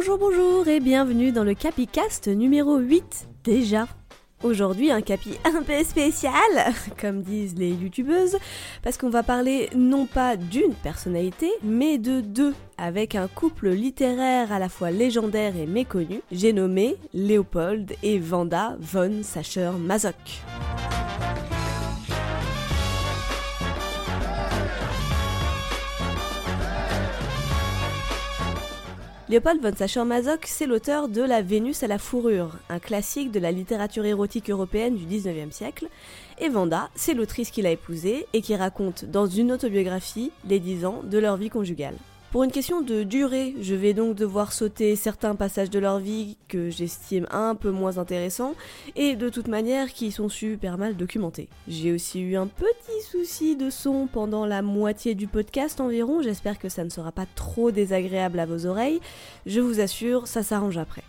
Bonjour, bonjour et bienvenue dans le Capicast numéro 8 déjà. Aujourd'hui un capi un peu spécial, comme disent les youtubeuses, parce qu'on va parler non pas d'une personnalité, mais de deux, avec un couple littéraire à la fois légendaire et méconnu, j'ai nommé Léopold et Vanda von Sacher-Masoch. Léopold von Sacher-Masoch, c'est l'auteur de La Vénus à la fourrure, un classique de la littérature érotique européenne du 19e siècle, et Vanda, c'est l'autrice qu'il a épousée et qui raconte dans une autobiographie les 10 ans de leur vie conjugale. Pour une question de durée, je vais donc devoir sauter certains passages de leur vie que j'estime un peu moins intéressants et de toute manière qui sont super mal documentés. J'ai aussi eu un petit souci de son pendant la moitié du podcast environ, j'espère que ça ne sera pas trop désagréable à vos oreilles, je vous assure, ça s'arrange après.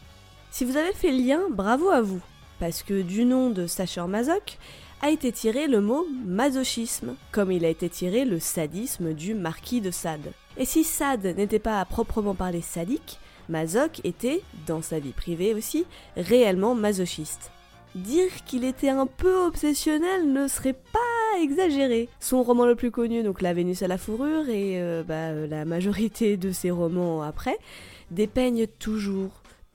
Si vous avez fait le lien, bravo à vous, parce que du nom de Sacher Masoch, a été tiré le mot masochisme, comme il a été tiré le sadisme du marquis de Sade. Et si Sade n'était pas à proprement parler sadique, Masoch était, dans sa vie privée aussi, réellement masochiste. Dire qu'il était un peu obsessionnel ne serait pas exagéré. Son roman le plus connu, donc La Vénus à la fourrure, et euh, bah, la majorité de ses romans après, dépeignent toujours,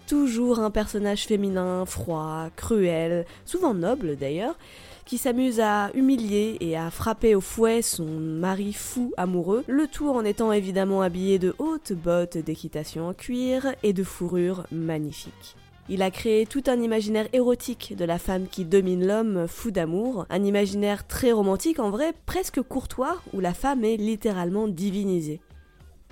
toujours un personnage féminin, froid, cruel, souvent noble d'ailleurs, qui s'amuse à humilier et à frapper au fouet son mari fou amoureux, le tout en étant évidemment habillé de hautes bottes d'équitation en cuir et de fourrures magnifiques. Il a créé tout un imaginaire érotique de la femme qui domine l'homme fou d'amour, un imaginaire très romantique en vrai, presque courtois, où la femme est littéralement divinisée.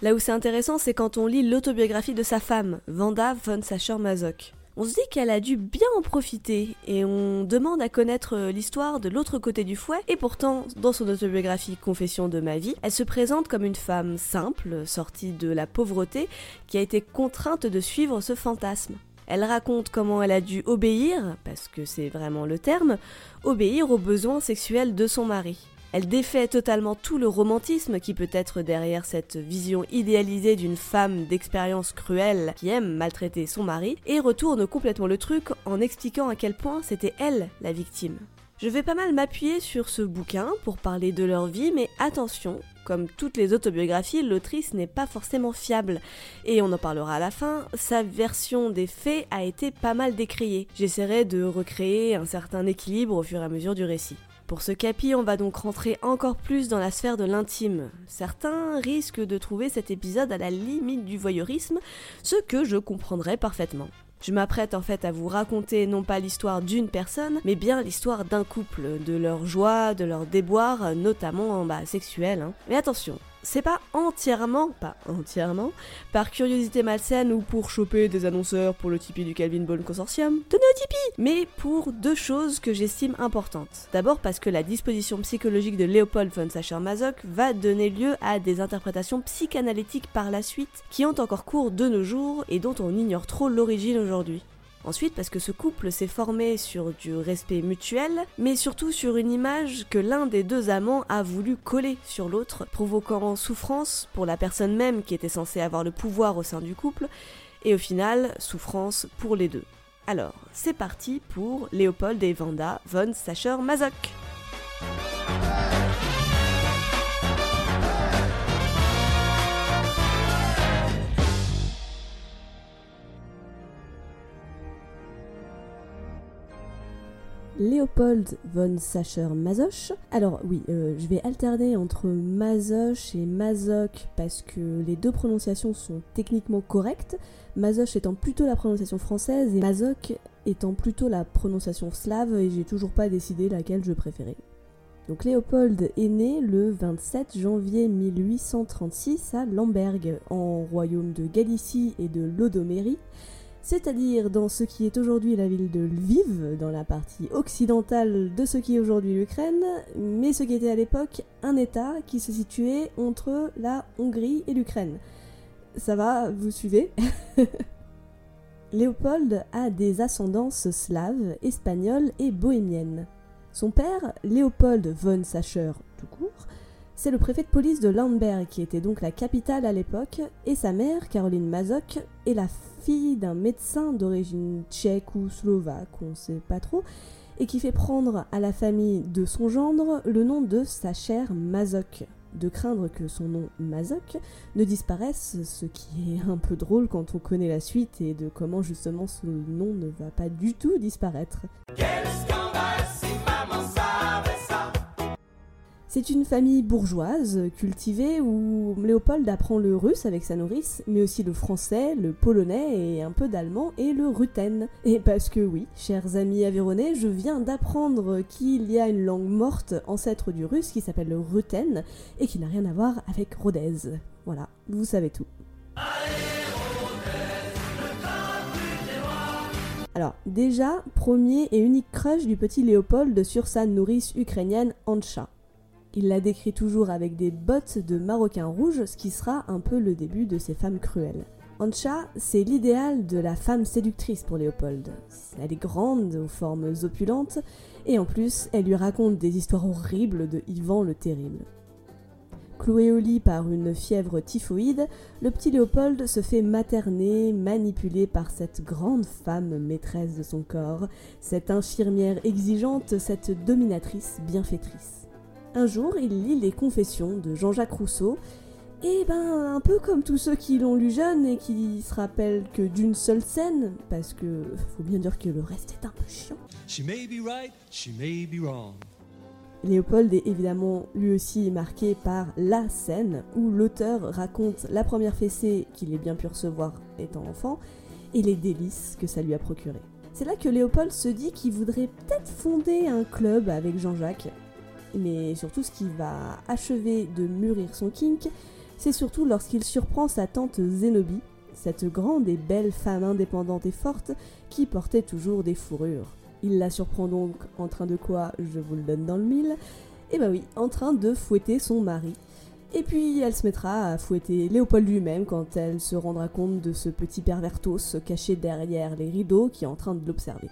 Là où c'est intéressant, c'est quand on lit l'autobiographie de sa femme, Vanda von Sacher-Masoch. On se dit qu'elle a dû bien en profiter et on demande à connaître euh, l'histoire de l'autre côté du fouet et pourtant dans son autobiographie Confession de ma vie, elle se présente comme une femme simple, sortie de la pauvreté, qui a été contrainte de suivre ce fantasme. Elle raconte comment elle a dû obéir, parce que c'est vraiment le terme, obéir aux besoins sexuels de son mari. Elle défait totalement tout le romantisme qui peut être derrière cette vision idéalisée d'une femme d'expérience cruelle qui aime maltraiter son mari et retourne complètement le truc en expliquant à quel point c'était elle la victime. Je vais pas mal m'appuyer sur ce bouquin pour parler de leur vie, mais attention, comme toutes les autobiographies, l'autrice n'est pas forcément fiable. Et on en parlera à la fin, sa version des faits a été pas mal décriée. J'essaierai de recréer un certain équilibre au fur et à mesure du récit. Pour ce capi, on va donc rentrer encore plus dans la sphère de l'intime. Certains risquent de trouver cet épisode à la limite du voyeurisme, ce que je comprendrai parfaitement. Je m'apprête en fait à vous raconter non pas l'histoire d'une personne, mais bien l'histoire d'un couple, de leur joie, de leur déboire, notamment en bas sexuel. Hein. Mais attention, c'est pas entièrement, pas entièrement, par curiosité malsaine ou pour choper des annonceurs pour le Tipeee du Calvin Ball Consortium, tenez au Tipeee Mais pour deux choses que j'estime importantes. D'abord parce que la disposition psychologique de Léopold von Sacher-Masoch va donner lieu à des interprétations psychanalytiques par la suite qui ont encore cours de nos jours et dont on ignore trop l'origine aujourd'hui. Ensuite, parce que ce couple s'est formé sur du respect mutuel, mais surtout sur une image que l'un des deux amants a voulu coller sur l'autre, provoquant souffrance pour la personne même qui était censée avoir le pouvoir au sein du couple, et au final, souffrance pour les deux. Alors, c'est parti pour Léopold et Vanda von Sacher-Masoch. Léopold von Sacher-Masoch. Alors oui, euh, je vais alterner entre Masoch et Masoch parce que les deux prononciations sont techniquement correctes. Masoch étant plutôt la prononciation française et Masoch étant plutôt la prononciation slave et j'ai toujours pas décidé laquelle je préférais. Donc Léopold est né le 27 janvier 1836 à Lamberg, en royaume de Galicie et de Lodomérie c'est-à-dire dans ce qui est aujourd'hui la ville de Lviv, dans la partie occidentale de ce qui est aujourd'hui l'Ukraine, mais ce qui était à l'époque un État qui se situait entre la Hongrie et l'Ukraine. Ça va, vous suivez? Léopold a des ascendances slaves, espagnoles et bohémiennes. Son père, Léopold von Sacher, tout court, C'est le préfet de police de Landberg qui était donc la capitale à l'époque, et sa mère, Caroline Mazok, est la fille d'un médecin d'origine tchèque ou slovaque, on ne sait pas trop, et qui fait prendre à la famille de son gendre le nom de sa chère Mazok, de craindre que son nom Mazok ne disparaisse, ce qui est un peu drôle quand on connaît la suite et de comment justement ce nom ne va pas du tout disparaître. C'est une famille bourgeoise, cultivée, où Léopold apprend le russe avec sa nourrice, mais aussi le français, le polonais et un peu d'allemand et le rutten. Et parce que oui, chers amis avéronais, je viens d'apprendre qu'il y a une langue morte ancêtre du russe qui s'appelle le rutten et qui n'a rien à voir avec Rodez. Voilà, vous savez tout. Alors, déjà, premier et unique crush du petit Léopold sur sa nourrice ukrainienne Ancha. Il la décrit toujours avec des bottes de maroquin rouge, ce qui sera un peu le début de ces femmes cruelles. Ancha, c'est l'idéal de la femme séductrice pour Léopold. Elle est grande, aux formes opulentes, et en plus, elle lui raconte des histoires horribles de Ivan le Terrible. Cloué au lit par une fièvre typhoïde, le petit Léopold se fait materner, manipulé par cette grande femme maîtresse de son corps, cette infirmière exigeante, cette dominatrice bienfaitrice. Un jour, il lit les Confessions de Jean-Jacques Rousseau, et ben un peu comme tous ceux qui l'ont lu jeune et qui se rappellent que d'une seule scène, parce que faut bien dire que le reste est un peu chiant. Léopold est évidemment lui aussi marqué par la scène où l'auteur raconte la première fessée qu'il ait bien pu recevoir étant enfant et les délices que ça lui a procuré. C'est là que Léopold se dit qu'il voudrait peut-être fonder un club avec Jean-Jacques mais surtout ce qui va achever de mûrir son kink, c'est surtout lorsqu'il surprend sa tante Zénobie, cette grande et belle femme indépendante et forte qui portait toujours des fourrures. Il la surprend donc en train de quoi, je vous le donne dans le mille, et eh bah ben oui, en train de fouetter son mari. Et puis elle se mettra à fouetter Léopold lui-même quand elle se rendra compte de ce petit pervertos caché derrière les rideaux qui est en train de l'observer.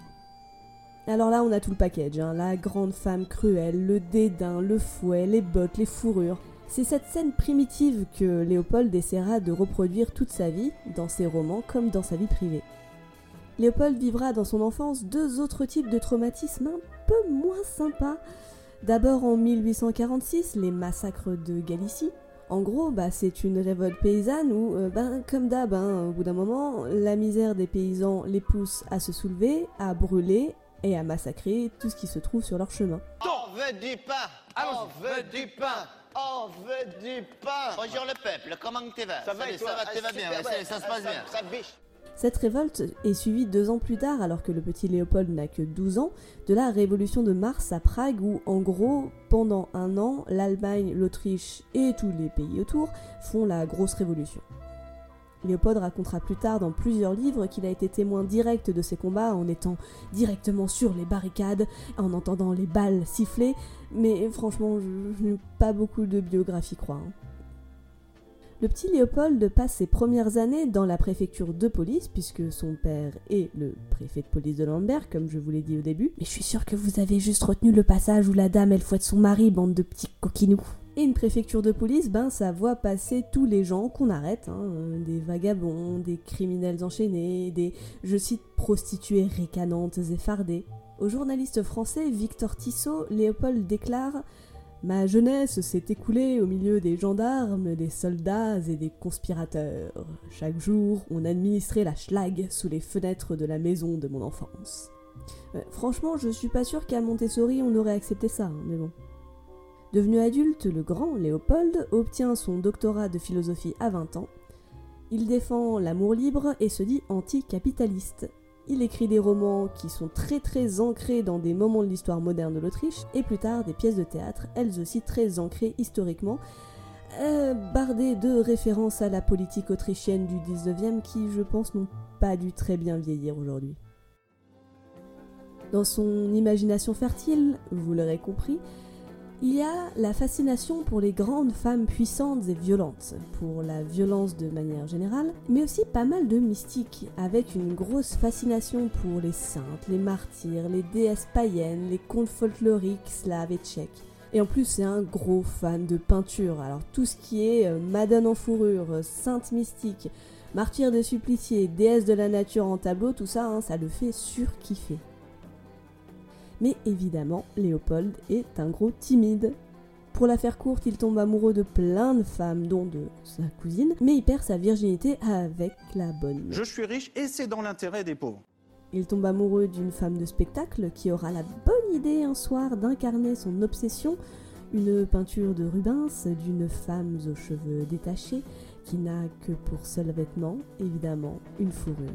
Alors là, on a tout le package, hein. la grande femme cruelle, le dédain, le fouet, les bottes, les fourrures. C'est cette scène primitive que Léopold essaiera de reproduire toute sa vie, dans ses romans comme dans sa vie privée. Léopold vivra dans son enfance deux autres types de traumatismes un peu moins sympas. D'abord en 1846, les massacres de Galicie. En gros, bah, c'est une révolte paysanne où, euh, ben, comme d'hab, hein, au bout d'un moment, la misère des paysans les pousse à se soulever, à brûler, et à massacrer tout ce qui se trouve sur leur chemin. On veut du pain? On veut du pain? on veut du pain? Bonjour le peuple, comment tu vas Ça va, ça, va, ça va bien, ça, se passe bien. Ça cette révolte est suivie deux ans plus tard, alors que le petit Léopold n'a que 12 ans, de la révolution de mars à Prague où, en gros, pendant un an, l'Allemagne, l'Autriche et tous les pays autour font la grosse révolution. Léopold racontera plus tard dans plusieurs livres qu'il a été témoin direct de ces combats en étant directement sur les barricades, en entendant les balles siffler, mais franchement, je n'ai pas beaucoup de biographie croix. Hein. Le petit Léopold passe ses premières années dans la préfecture de police, puisque son père est le préfet de police de Lambert, comme je vous l'ai dit au début. Mais je suis sûre que vous avez juste retenu le passage où la dame elle fouette son mari, bande de petits coquinous. Et une préfecture de police, ben ça voit passer tous les gens qu'on arrête, hein, des vagabonds, des criminels enchaînés, des, je cite, prostituées ricanantes et fardées. Au journaliste français Victor Tissot, Léopold déclare Ma jeunesse s'est écoulée au milieu des gendarmes, des soldats et des conspirateurs. Chaque jour, on administrait la schlag sous les fenêtres de la maison de mon enfance. Euh, franchement, je suis pas sûr qu'à Montessori on aurait accepté ça, hein, mais bon. Devenu adulte, le grand Léopold obtient son doctorat de philosophie à 20 ans. Il défend l'amour libre et se dit anticapitaliste. Il écrit des romans qui sont très très ancrés dans des moments de l'histoire moderne de l'Autriche et plus tard des pièces de théâtre, elles aussi très ancrées historiquement, euh, bardées de références à la politique autrichienne du 19e qui je pense n'ont pas dû très bien vieillir aujourd'hui. Dans son imagination fertile, vous l'aurez compris, il y a la fascination pour les grandes femmes puissantes et violentes, pour la violence de manière générale, mais aussi pas mal de mystiques, avec une grosse fascination pour les saintes, les martyrs, les déesses païennes, les contes folkloriques slaves et tchèques. Et en plus, c'est un gros fan de peinture. Alors tout ce qui est euh, Madone en fourrure, euh, Sainte mystique, Martyr des suppliciés, déesse de la nature en tableau, tout ça, hein, ça le fait surkiffer. Mais évidemment, Léopold est un gros timide. Pour la faire courte, il tombe amoureux de plein de femmes, dont de sa cousine, mais il perd sa virginité avec la bonne. Je suis riche et c'est dans l'intérêt des pauvres. Il tombe amoureux d'une femme de spectacle qui aura la bonne idée un soir d'incarner son obsession, une peinture de Rubens d'une femme aux cheveux détachés qui n'a que pour seul vêtement, évidemment, une fourrure.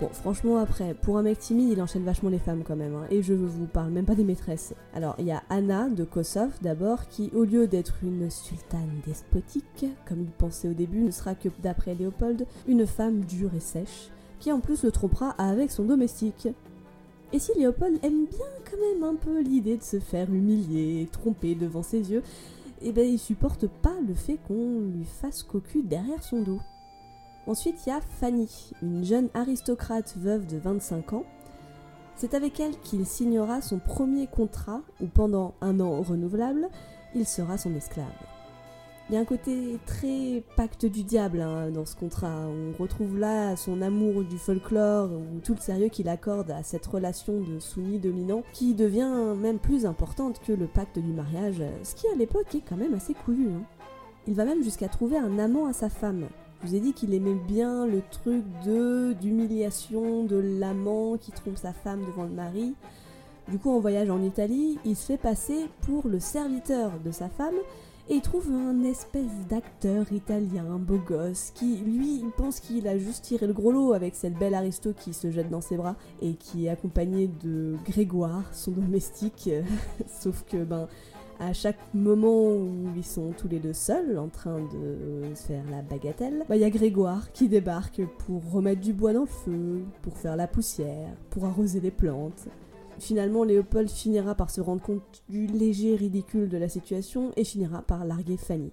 Bon, franchement, après, pour un mec timide, il enchaîne vachement les femmes quand même, hein, et je vous parle même pas des maîtresses. Alors, il y a Anna de Kosov d'abord, qui, au lieu d'être une sultane despotique, comme il pensait au début, ne sera que, d'après Léopold, une femme dure et sèche, qui en plus le trompera avec son domestique. Et si Léopold aime bien quand même un peu l'idée de se faire humilier, tromper devant ses yeux, eh ben il supporte pas le fait qu'on lui fasse cocu derrière son dos. Ensuite, il y a Fanny, une jeune aristocrate veuve de 25 ans. C'est avec elle qu'il signera son premier contrat où pendant un an renouvelable, il sera son esclave. Il y a un côté très pacte du diable hein, dans ce contrat. On retrouve là son amour du folklore ou tout le sérieux qu'il accorde à cette relation de soumis dominant qui devient même plus importante que le pacte du mariage, ce qui à l'époque est quand même assez couillu. Hein. Il va même jusqu'à trouver un amant à sa femme. Je vous ai dit qu'il aimait bien le truc de d'humiliation de l'amant qui trompe sa femme devant le mari. Du coup, en voyage en Italie, il se fait passer pour le serviteur de sa femme et il trouve un espèce d'acteur italien, beau gosse, qui lui il pense qu'il a juste tiré le gros lot avec cette belle aristo qui se jette dans ses bras et qui est accompagné de Grégoire, son domestique. Sauf que ben à chaque moment où ils sont tous les deux seuls en train de faire la bagatelle, bah, il y a Grégoire qui débarque pour remettre du bois dans le feu, pour faire la poussière, pour arroser les plantes. Finalement, Léopold finira par se rendre compte du léger ridicule de la situation et finira par larguer Fanny.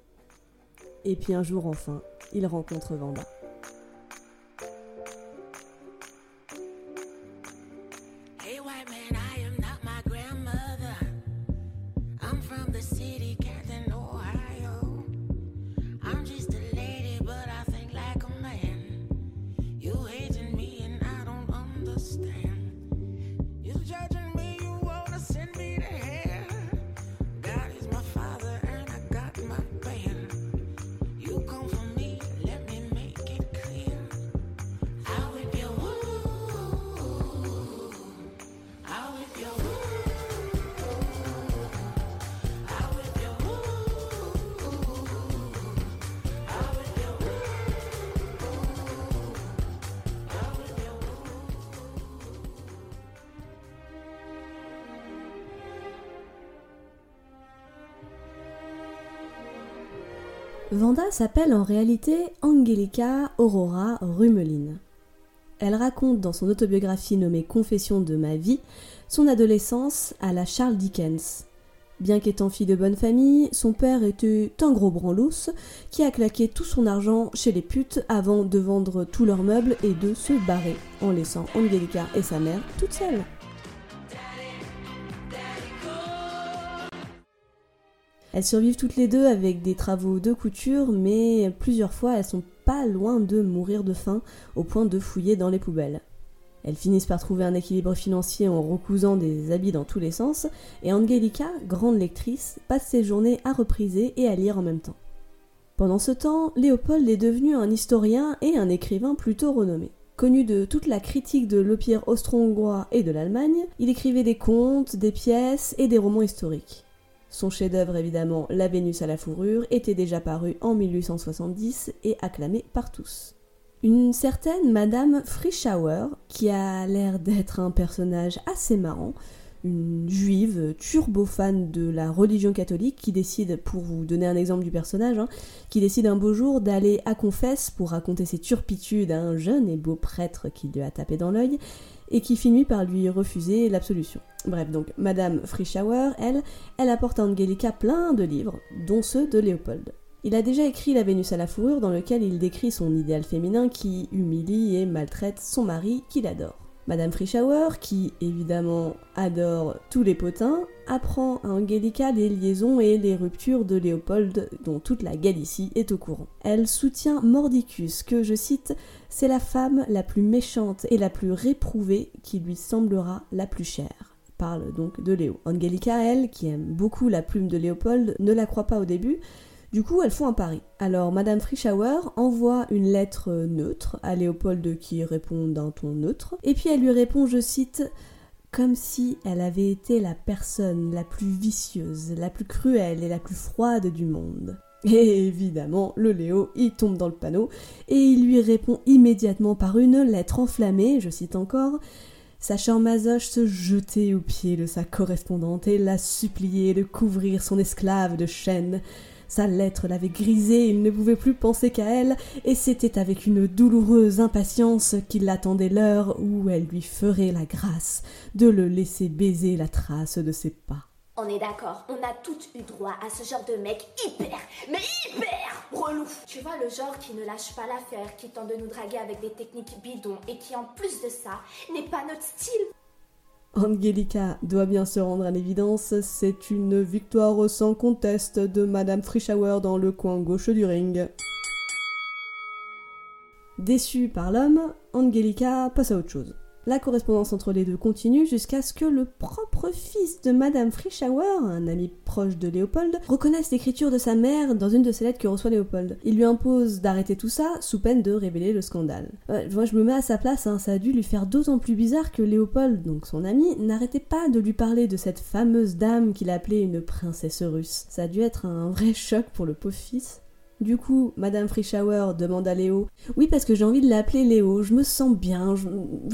Et puis un jour enfin, il rencontre Vanda. S'appelle en réalité Angelica Aurora Rumeline. Elle raconte dans son autobiographie nommée Confession de ma vie son adolescence à la Charles Dickens. Bien qu'étant fille de bonne famille, son père était un gros branlousse qui a claqué tout son argent chez les putes avant de vendre tous leurs meubles et de se barrer, en laissant Angelica et sa mère toutes seules. Elles survivent toutes les deux avec des travaux de couture, mais plusieurs fois elles sont pas loin de mourir de faim au point de fouiller dans les poubelles. Elles finissent par trouver un équilibre financier en recousant des habits dans tous les sens, et Angelica, grande lectrice, passe ses journées à repriser et à lire en même temps. Pendant ce temps, Léopold est devenu un historien et un écrivain plutôt renommé. Connu de toute la critique de l'Empire austro-hongrois et de l'Allemagne, il écrivait des contes, des pièces et des romans historiques. Son chef-d'œuvre, évidemment, La Vénus à la fourrure, était déjà paru en 1870 et acclamé par tous. Une certaine Madame Frischauer, qui a l'air d'être un personnage assez marrant, une juive turbo fan de la religion catholique qui décide, pour vous donner un exemple du personnage, hein, qui décide un beau jour d'aller à confesse pour raconter ses turpitudes à un jeune et beau prêtre qui lui a tapé dans l'œil et qui finit par lui refuser l'absolution. Bref, donc Madame Frischauer, elle, elle apporte à Angelica plein de livres, dont ceux de Léopold. Il a déjà écrit La Vénus à la fourrure dans lequel il décrit son idéal féminin qui humilie et maltraite son mari qu'il adore. Madame Frischauer, qui évidemment adore tous les potins, apprend à Angelica les liaisons et les ruptures de Léopold dont toute la Galicie est au courant. Elle soutient Mordicus, que je cite, c'est la femme la plus méchante et la plus réprouvée qui lui semblera la plus chère parle donc de Léo. Angelica, elle, qui aime beaucoup la plume de Léopold, ne la croit pas au début, du coup, elles font un pari. Alors, Madame Frischauer envoie une lettre neutre à Léopold qui répond d'un ton neutre, et puis elle lui répond, je cite, comme si elle avait été la personne la plus vicieuse, la plus cruelle et la plus froide du monde. Et évidemment, le Léo, il tombe dans le panneau, et il lui répond immédiatement par une lettre enflammée, je cite encore, Sachant Mazoche se jeter aux pieds de sa correspondante et la supplier de couvrir son esclave de chaînes. Sa lettre l'avait grisée, il ne pouvait plus penser qu'à elle, et c'était avec une douloureuse impatience qu'il attendait l'heure où elle lui ferait la grâce de le laisser baiser la trace de ses pas. On est d'accord, on a toutes eu droit à ce genre de mec hyper, mais hyper relou. Tu vois le genre qui ne lâche pas l'affaire, qui tente de nous draguer avec des techniques bidons et qui en plus de ça n'est pas notre style. Angelica doit bien se rendre à l'évidence, c'est une victoire sans conteste de Madame Frischauer dans le coin gauche du ring. Déçue par l'homme, Angelica passe à autre chose. La correspondance entre les deux continue jusqu'à ce que le propre fils de Madame Frischauer, un ami proche de Léopold, reconnaisse l'écriture de sa mère dans une de ses lettres que reçoit Léopold. Il lui impose d'arrêter tout ça sous peine de révéler le scandale. moi je me mets à sa place, hein, ça a dû lui faire d'autant plus bizarre que Léopold, donc son ami, n'arrêtait pas de lui parler de cette fameuse dame qu'il appelait une princesse russe. Ça a dû être un vrai choc pour le pauvre fils. Du coup, Madame Frischauer demande à Léo Oui, parce que j'ai envie de l'appeler Léo, je me sens bien, je,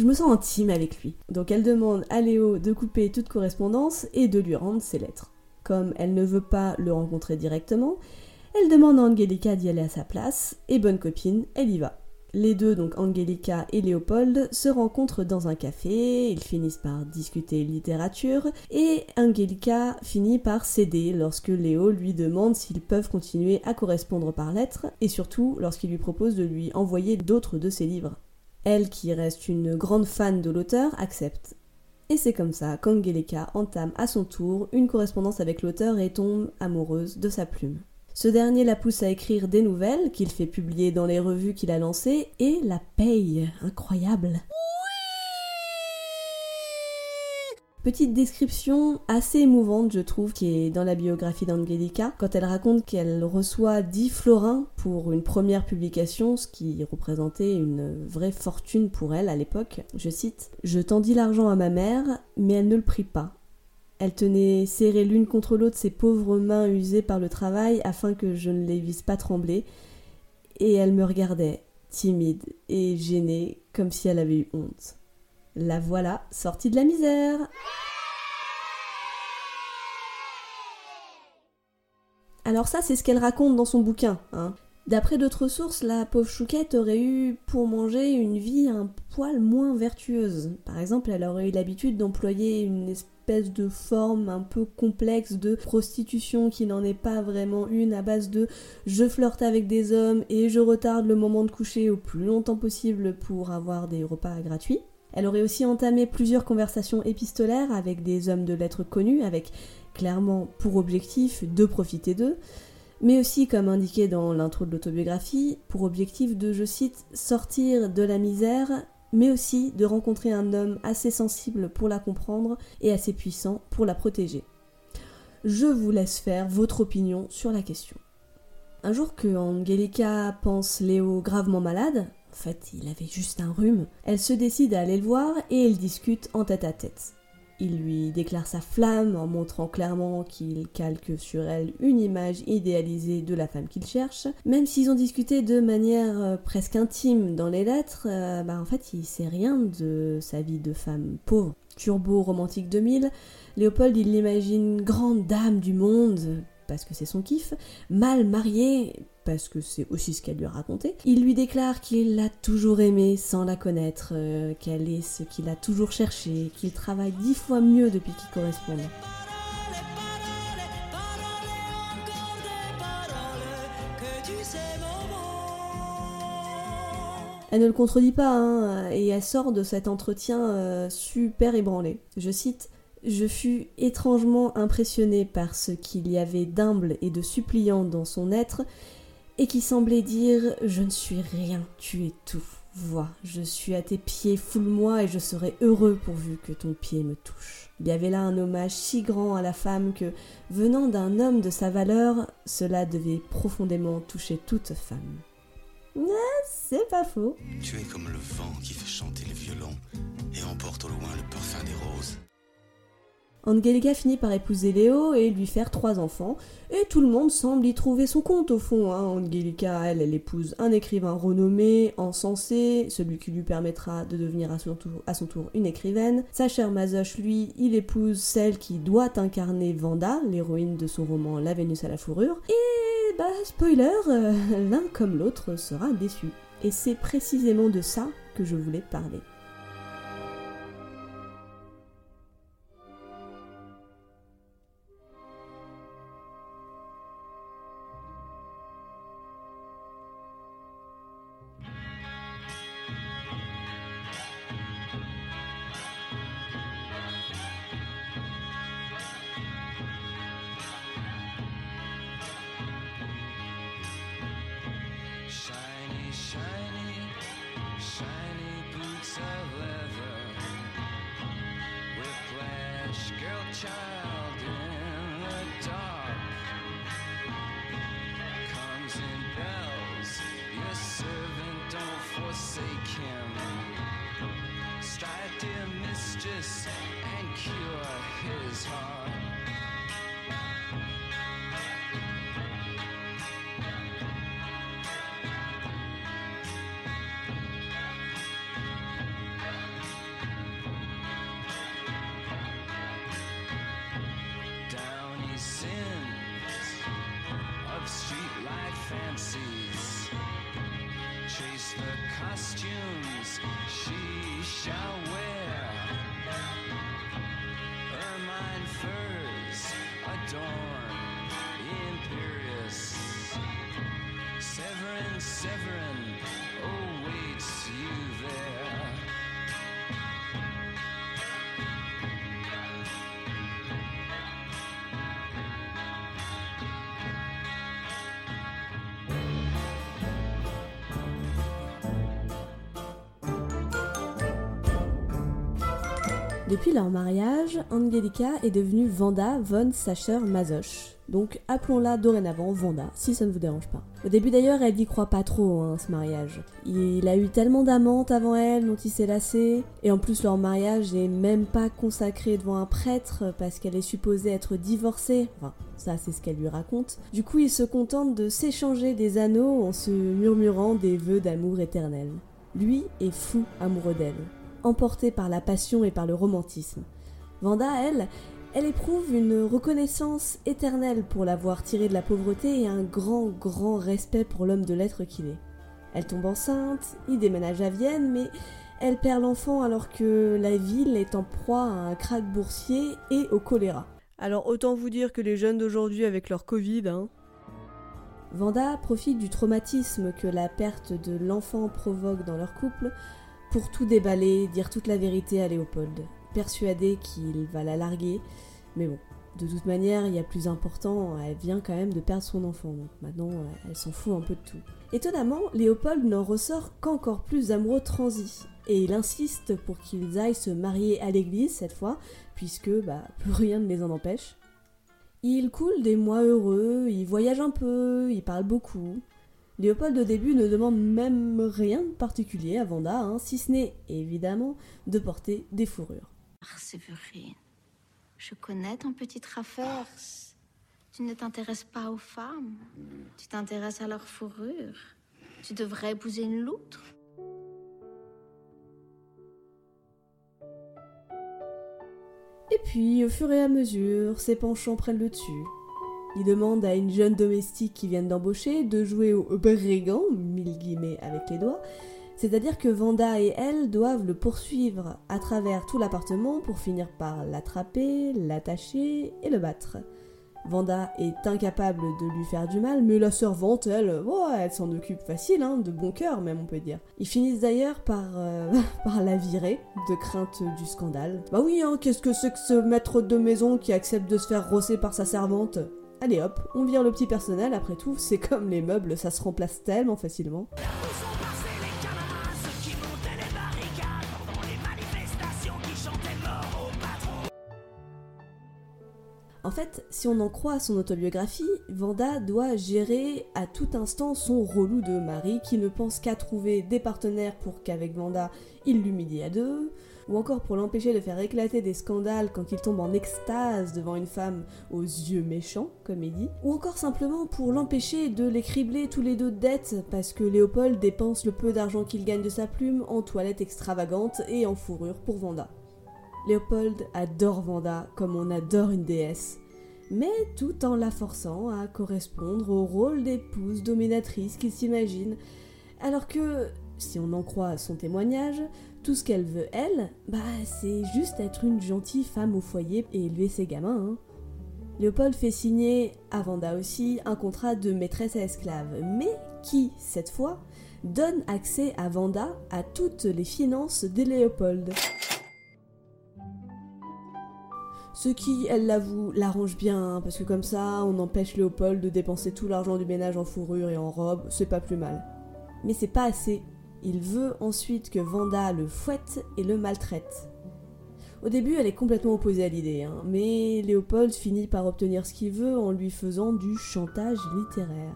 me sens intime avec lui. Donc elle demande à Léo de couper toute correspondance et de lui rendre ses lettres. Comme elle ne veut pas le rencontrer directement, elle demande à Angelica d'y aller à sa place, et bonne copine, elle y va. Les deux, donc Angelica et Léopold, se rencontrent dans un café, ils finissent par discuter littérature, et Angelica finit par céder lorsque Léo lui demande s'ils peuvent continuer à correspondre par lettres, et surtout lorsqu'il lui propose de lui envoyer d'autres de ses livres. Elle, qui reste une grande fan de l'auteur, accepte. Et c'est comme ça qu'Angelica entame à son tour une correspondance avec l'auteur et tombe amoureuse de sa plume. Ce dernier la pousse à écrire des nouvelles qu'il fait publier dans les revues qu'il a lancées et la paye. Incroyable. Petite description assez émouvante, je trouve, qui est dans la biographie d'Angelica, quand elle raconte qu'elle reçoit 10 florins pour une première publication, ce qui représentait une vraie fortune pour elle à l'époque. Je cite Je tendis l'argent à ma mère, mais elle ne le prit pas. Elle tenait serrées l'une contre l'autre ses pauvres mains usées par le travail afin que je ne les visse pas trembler, et elle me regardait, timide et gênée, comme si elle avait eu honte. La voilà sortie de la misère. Alors ça, c'est ce qu'elle raconte dans son bouquin. Hein. D'après d'autres sources, la pauvre Chouquette aurait eu pour manger une vie un poil moins vertueuse. Par exemple, elle aurait eu l'habitude d'employer une espèce de forme un peu complexe de prostitution qui n'en est pas vraiment une à base de je flirte avec des hommes et je retarde le moment de coucher au plus longtemps possible pour avoir des repas gratuits. Elle aurait aussi entamé plusieurs conversations épistolaires avec des hommes de lettres connus avec clairement pour objectif de profiter d'eux mais aussi, comme indiqué dans l'intro de l'autobiographie, pour objectif de, je cite, sortir de la misère, mais aussi de rencontrer un homme assez sensible pour la comprendre et assez puissant pour la protéger. Je vous laisse faire votre opinion sur la question. Un jour que Angelica pense Léo gravement malade, en fait il avait juste un rhume, elle se décide à aller le voir et ils discutent en tête à tête. Il lui déclare sa flamme en montrant clairement qu'il calque sur elle une image idéalisée de la femme qu'il cherche. Même s'ils ont discuté de manière euh, presque intime dans les lettres, euh, bah en fait il sait rien de sa vie de femme pauvre. Turbo romantique 2000, Léopold il l'imagine grande dame du monde, parce que c'est son kiff, mal mariée, parce que c'est aussi ce qu'elle lui a raconté. Il lui déclare qu'il l'a toujours aimée sans la connaître, euh, qu'elle est ce qu'il a toujours cherché, qu'il travaille dix fois mieux depuis qu'ils correspondent. Elle ne le contredit pas, hein, et elle sort de cet entretien euh, super ébranlée. Je cite Je fus étrangement impressionnée par ce qu'il y avait d'humble et de suppliant dans son être, et qui semblait dire Je ne suis rien, tu es tout. Vois, je suis à tes pieds, foule-moi et je serai heureux pourvu que ton pied me touche. Il y avait là un hommage si grand à la femme que, venant d'un homme de sa valeur, cela devait profondément toucher toute femme. Ah, c'est pas faux. Tu es comme le vent qui fait chanter les violons et emporte au loin le parfum des roses. Angelica finit par épouser Léo et lui faire trois enfants, et tout le monde semble y trouver son compte au fond. Hein. Angelica, elle, elle épouse un écrivain renommé, encensé, celui qui lui permettra de devenir à son tour, une écrivaine. Sa chère Mazoche, lui, il épouse celle qui doit incarner Vanda, l'héroïne de son roman La Vénus à la fourrure. Et bah, spoiler, euh, l'un comme l'autre sera déçu. Et c'est précisément de ça que je voulais parler. There. Depuis leur mariage, Angelica est devenue Vanda von Sacher-Masoch. Donc appelons-la dorénavant Vanda, si ça ne vous dérange pas. Au début d'ailleurs, elle n'y croit pas trop, hein, ce mariage. Il a eu tellement d'amantes avant elle dont il s'est lassé, et en plus leur mariage n'est même pas consacré devant un prêtre parce qu'elle est supposée être divorcée. Enfin, ça c'est ce qu'elle lui raconte. Du coup, il se contente de s'échanger des anneaux en se murmurant des vœux d'amour éternel. Lui est fou amoureux d'elle emportée par la passion et par le romantisme. Vanda, elle, elle éprouve une reconnaissance éternelle pour l'avoir tiré de la pauvreté et un grand, grand respect pour l'homme de lettres qu'il est. Elle tombe enceinte, il déménage à Vienne, mais elle perd l'enfant alors que la ville est en proie à un krach boursier et au choléra. Alors autant vous dire que les jeunes d'aujourd'hui avec leur Covid, hein. Vanda profite du traumatisme que la perte de l'enfant provoque dans leur couple pour tout déballer, dire toute la vérité à Léopold, persuadée qu'il va la larguer. Mais bon, de toute manière, il y a plus important, elle vient quand même de perdre son enfant, donc maintenant elle s'en fout un peu de tout. Étonnamment, Léopold n'en ressort qu'encore plus amoureux transi, et il insiste pour qu'ils aillent se marier à l'église cette fois, puisque bah, plus rien ne les en empêche. Il coule des mois heureux, il voyage un peu, il parle beaucoup. Léopold au début ne demande même rien de particulier à Vanda, hein, si ce n'est évidemment de porter des fourrures. Je connais ton petite affaire. Tu ne t'intéresses pas aux femmes. Tu t'intéresses à leur fourrure. Tu devrais épouser une loutre. Et puis, au fur et à mesure, ses penchants prennent le dessus. Il demande à une jeune domestique qui vient d'embaucher de jouer au brigand, mille guillemets avec les doigts, c'est-à-dire que Vanda et elle doivent le poursuivre à travers tout l'appartement pour finir par l'attraper, l'attacher et le battre. Vanda est incapable de lui faire du mal, mais la servante, elle, oh, elle s'en occupe facile, hein, de bon cœur même on peut dire. Ils finissent d'ailleurs par, euh, par la virer, de crainte du scandale. Bah oui, hein, qu'est-ce que c'est que ce maître de maison qui accepte de se faire rosser par sa servante? Allez hop, on vire le petit personnel, après tout, c'est comme les meubles, ça se remplace tellement facilement. En fait, si on en croit son autobiographie, Vanda doit gérer à tout instant son relou de mari qui ne pense qu'à trouver des partenaires pour qu'avec Vanda il l'humilie à deux, ou encore pour l'empêcher de faire éclater des scandales quand il tombe en extase devant une femme aux yeux méchants, comme il dit, ou encore simplement pour l'empêcher de les cribler tous les deux de dettes parce que Léopold dépense le peu d'argent qu'il gagne de sa plume en toilettes extravagantes et en fourrure pour Vanda. Léopold adore Vanda comme on adore une déesse, mais tout en la forçant à correspondre au rôle d'épouse dominatrice qu'il s'imagine, alors que, si on en croit son témoignage, tout ce qu'elle veut, elle, bah c'est juste être une gentille femme au foyer et élever ses gamins. Hein. Léopold fait signer à Vanda aussi un contrat de maîtresse à esclave, mais qui, cette fois, donne accès à Vanda à toutes les finances de Léopold. Ce qui, elle l'avoue, l'arrange bien, parce que comme ça, on empêche Léopold de dépenser tout l'argent du ménage en fourrure et en robe, c'est pas plus mal. Mais c'est pas assez. Il veut ensuite que Vanda le fouette et le maltraite. Au début, elle est complètement opposée à l'idée, hein, mais Léopold finit par obtenir ce qu'il veut en lui faisant du chantage littéraire.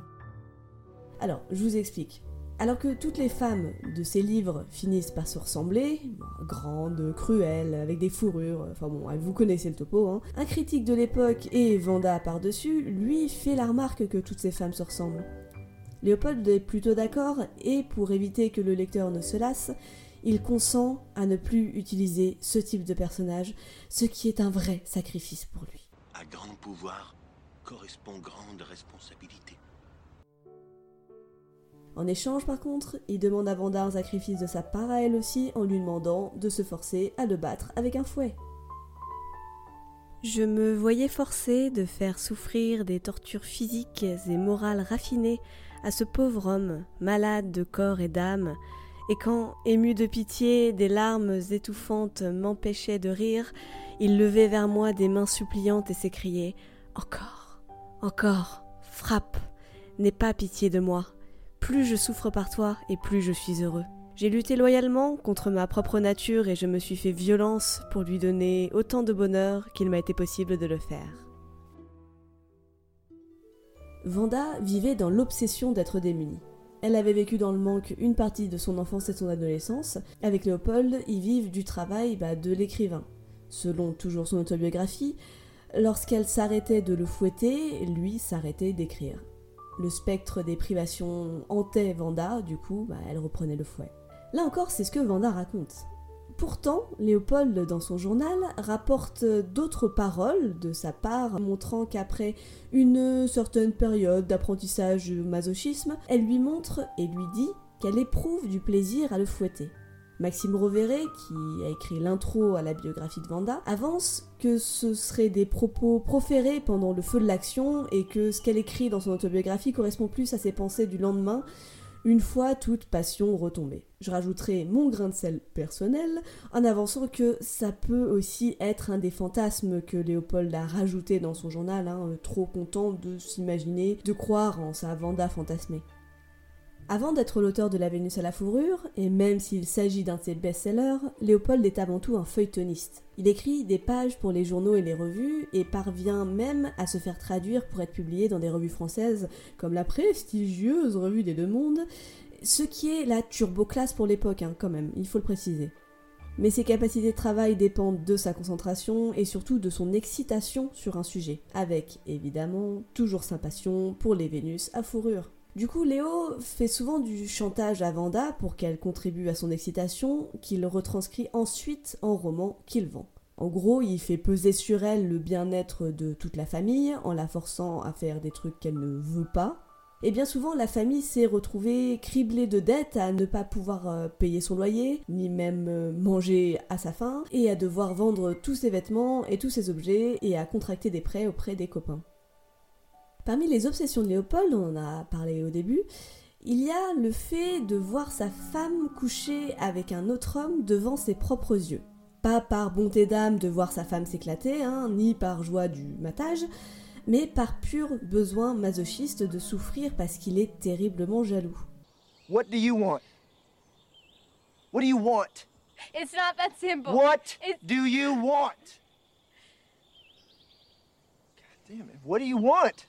Alors, je vous explique. Alors que toutes les femmes de ces livres finissent par se ressembler, grandes, cruelles, avec des fourrures, enfin bon, vous connaissez le topo, hein, un critique de l'époque et Vanda par-dessus, lui, fait la remarque que toutes ces femmes se ressemblent. Léopold est plutôt d'accord et pour éviter que le lecteur ne se lasse, il consent à ne plus utiliser ce type de personnage, ce qui est un vrai sacrifice pour lui. À grand pouvoir correspond grande responsabilité. En échange, par contre, il demande à Vanda un sacrifice de sa part à elle aussi en lui demandant de se forcer à le battre avec un fouet. Je me voyais forcé de faire souffrir des tortures physiques et morales raffinées à ce pauvre homme, malade de corps et d'âme, et quand, ému de pitié, des larmes étouffantes m'empêchaient de rire, il levait vers moi des mains suppliantes et s'écriait Encore, encore, frappe, n'aie pas pitié de moi plus je souffre par toi et plus je suis heureux. J'ai lutté loyalement contre ma propre nature et je me suis fait violence pour lui donner autant de bonheur qu'il m'a été possible de le faire. Vanda vivait dans l'obsession d'être démunie. Elle avait vécu dans le manque une partie de son enfance et son adolescence. Avec Léopold, ils vivent du travail bah, de l'écrivain. Selon toujours son autobiographie, lorsqu'elle s'arrêtait de le fouetter, lui s'arrêtait d'écrire. Le spectre des privations hantait Vanda, du coup, bah, elle reprenait le fouet. Là encore, c'est ce que Vanda raconte. Pourtant, Léopold, dans son journal, rapporte d'autres paroles de sa part, montrant qu'après une certaine période d'apprentissage du masochisme, elle lui montre et lui dit qu'elle éprouve du plaisir à le fouetter. Maxime Roveret, qui a écrit l'intro à la biographie de Vanda, avance que ce seraient des propos proférés pendant le feu de l'action et que ce qu'elle écrit dans son autobiographie correspond plus à ses pensées du lendemain, une fois toute passion retombée. Je rajouterai mon grain de sel personnel en avançant que ça peut aussi être un des fantasmes que Léopold a rajouté dans son journal, hein, trop content de s'imaginer, de croire en sa Vanda fantasmée. Avant d'être l'auteur de La Vénus à la fourrure, et même s'il s'agit d'un de ses best-sellers, Léopold est avant tout un feuilletoniste. Il écrit des pages pour les journaux et les revues, et parvient même à se faire traduire pour être publié dans des revues françaises comme la prestigieuse Revue des Deux Mondes, ce qui est la turbo-classe pour l'époque, hein, quand même, il faut le préciser. Mais ses capacités de travail dépendent de sa concentration et surtout de son excitation sur un sujet, avec évidemment toujours sa passion pour les Vénus à fourrure. Du coup, Léo fait souvent du chantage à Vanda pour qu'elle contribue à son excitation, qu'il retranscrit ensuite en roman qu'il vend. En gros, il fait peser sur elle le bien-être de toute la famille en la forçant à faire des trucs qu'elle ne veut pas. Et bien souvent, la famille s'est retrouvée criblée de dettes à ne pas pouvoir euh, payer son loyer, ni même euh, manger à sa faim, et à devoir vendre tous ses vêtements et tous ses objets, et à contracter des prêts auprès des copains. Parmi les obsessions de Léopold, on en a parlé au début, il y a le fait de voir sa femme coucher avec un autre homme devant ses propres yeux. Pas par bonté d'âme de voir sa femme s'éclater, hein, ni par joie du matage, mais par pur besoin masochiste de souffrir parce qu'il est terriblement jaloux. What do you want? What do you want? It's not that simple. What It's- do you want? God damn it. What do you want?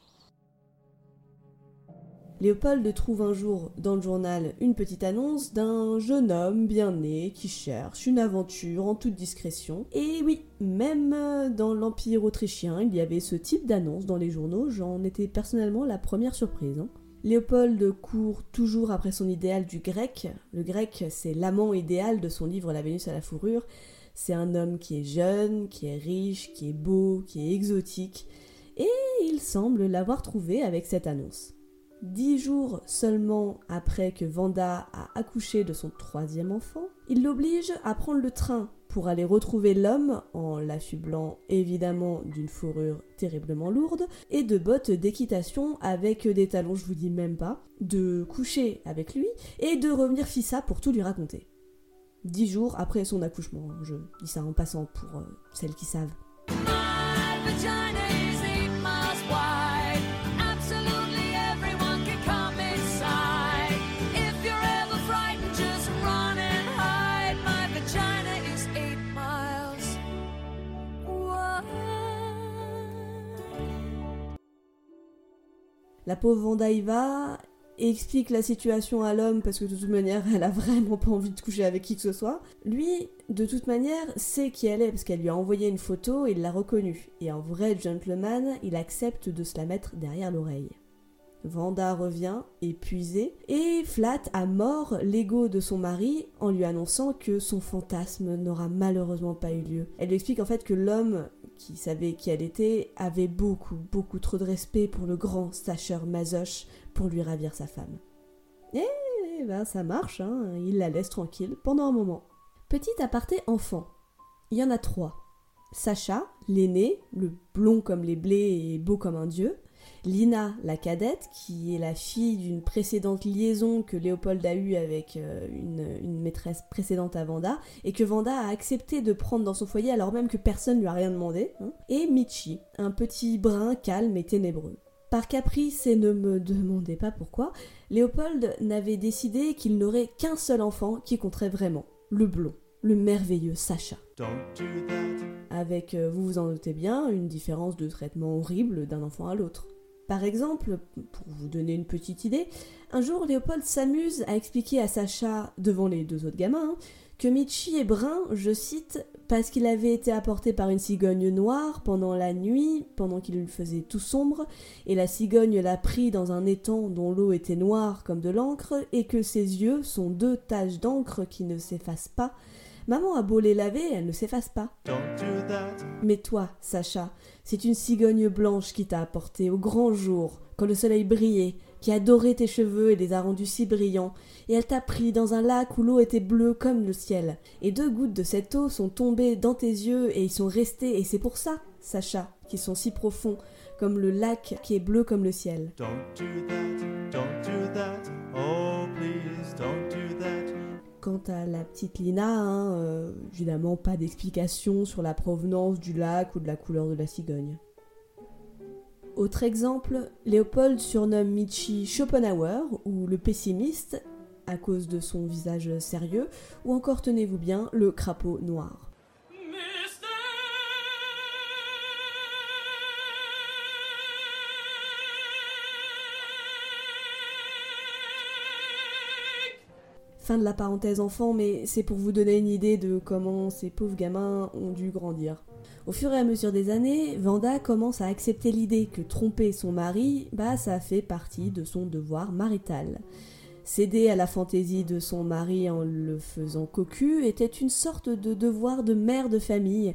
Léopold trouve un jour dans le journal une petite annonce d'un jeune homme bien né qui cherche une aventure en toute discrétion. Et oui, même dans l'Empire autrichien, il y avait ce type d'annonce dans les journaux, j'en étais personnellement la première surprise. hein. Léopold court toujours après son idéal du grec. Le grec, c'est l'amant idéal de son livre La Vénus à la fourrure. C'est un homme qui est jeune, qui est riche, qui est beau, qui est exotique. Et il semble l'avoir trouvé avec cette annonce. Dix jours seulement après que Vanda a accouché de son troisième enfant, il l'oblige à prendre le train pour aller retrouver l'homme en l'affublant évidemment d'une fourrure terriblement lourde et de bottes d'équitation avec des talons, je vous dis même pas, de coucher avec lui et de revenir fissa pour tout lui raconter. Dix jours après son accouchement, je dis ça en passant pour euh, celles qui savent. La pauvre Vanda y va, explique la situation à l'homme parce que de toute manière elle a vraiment pas envie de coucher avec qui que ce soit. Lui, de toute manière, sait qui elle est parce qu'elle lui a envoyé une photo et il l'a reconnue. Et en vrai gentleman, il accepte de se la mettre derrière l'oreille. Vanda revient, épuisée, et flatte à mort l'ego de son mari en lui annonçant que son fantasme n'aura malheureusement pas eu lieu. Elle lui explique en fait que l'homme qui savait qui elle était avait beaucoup, beaucoup trop de respect pour le grand sacheur Mazoche pour lui ravir sa femme. Et ben ça marche, hein, il la laisse tranquille pendant un moment. Petit aparté enfant. Il y en a trois. Sacha, l'aîné, le blond comme les blés et beau comme un dieu. Lina, la cadette, qui est la fille d'une précédente liaison que Léopold a eue avec euh, une, une maîtresse précédente à Vanda, et que Vanda a accepté de prendre dans son foyer alors même que personne lui a rien demandé. hein. Et Michi, un petit brun calme et ténébreux. Par caprice, et ne me demandez pas pourquoi, Léopold n'avait décidé qu'il n'aurait qu'un seul enfant qui compterait vraiment, le blond, le merveilleux Sacha. Avec, euh, vous vous en doutez bien, une différence de traitement horrible d'un enfant à l'autre. Par exemple, pour vous donner une petite idée, un jour Léopold s'amuse à expliquer à Sacha, devant les deux autres gamins, hein, que Michi est brun, je cite, parce qu'il avait été apporté par une cigogne noire pendant la nuit, pendant qu'il faisait tout sombre, et la cigogne l'a pris dans un étang dont l'eau était noire comme de l'encre, et que ses yeux sont deux taches d'encre qui ne s'effacent pas. Maman a beau les laver, elles ne s'effacent pas. Mais toi, Sacha, c'est une cigogne blanche qui t'a apporté au grand jour, quand le soleil brillait, qui a doré tes cheveux et les a rendus si brillants, et elle t'a pris dans un lac où l'eau était bleue comme le ciel, et deux gouttes de cette eau sont tombées dans tes yeux et ils sont restés, et c'est pour ça, Sacha, qu'ils sont si profonds, comme le lac qui est bleu comme le ciel. Don't do that, don't Quant à la petite Lina, hein, euh, évidemment pas d'explication sur la provenance du lac ou de la couleur de la cigogne. Autre exemple, Léopold surnomme Michi Schopenhauer ou le pessimiste à cause de son visage sérieux, ou encore tenez-vous bien, le crapaud noir. Fin de la parenthèse enfant, mais c'est pour vous donner une idée de comment ces pauvres gamins ont dû grandir. Au fur et à mesure des années, Vanda commence à accepter l'idée que tromper son mari, bah ça fait partie de son devoir marital. Céder à la fantaisie de son mari en le faisant cocu était une sorte de devoir de mère de famille,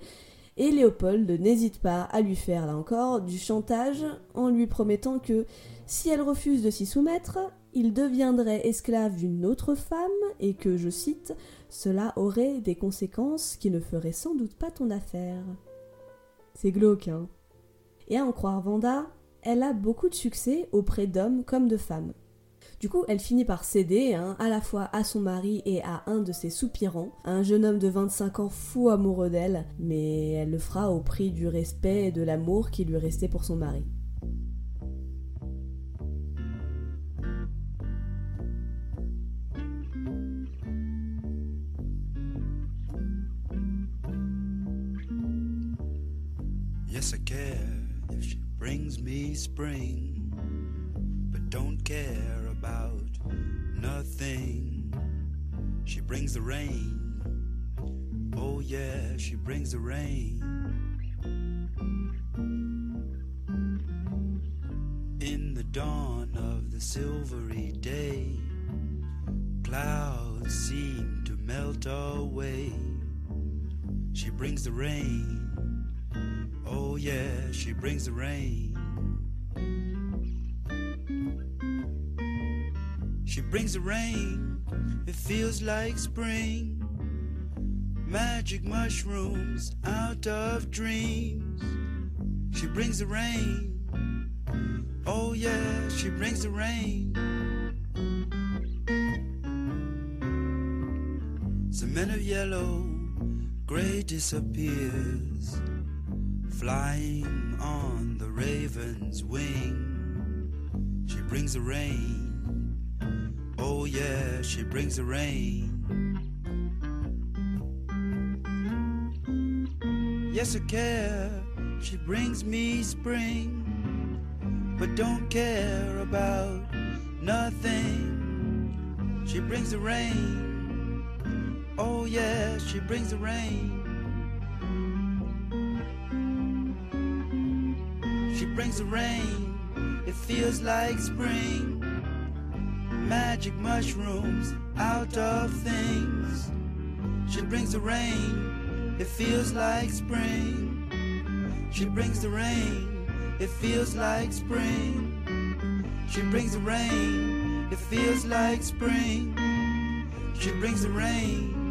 et Léopold n'hésite pas à lui faire là encore du chantage en lui promettant que si elle refuse de s'y soumettre, il deviendrait esclave d'une autre femme et que, je cite, cela aurait des conséquences qui ne feraient sans doute pas ton affaire. C'est glauque, hein Et à en croire Vanda, elle a beaucoup de succès auprès d'hommes comme de femmes. Du coup, elle finit par céder hein, à la fois à son mari et à un de ses soupirants, un jeune homme de 25 ans fou amoureux d'elle, mais elle le fera au prix du respect et de l'amour qui lui restait pour son mari. Yes, I care if she brings me spring, but don't care about nothing. She brings the rain. Oh, yeah, she brings the rain. In the dawn of the silvery day, clouds seem to melt away. She brings the rain. Oh, yeah, she brings the rain. She brings the rain, it feels like spring. Magic mushrooms out of dreams. She brings the rain. Oh, yeah, she brings the rain. Cement of yellow, gray disappears flying on the raven's wing. She brings the rain. Oh, yeah, she brings the rain. Yes, I care. She brings me spring, but don't care about nothing. She brings the rain. Oh, yeah, she brings the rain. Brings the rain, it feels like spring. Magic mushrooms out of things. She brings the rain, it feels like spring. She brings the rain, it feels like spring. She brings the rain, it feels like spring. She brings the rain.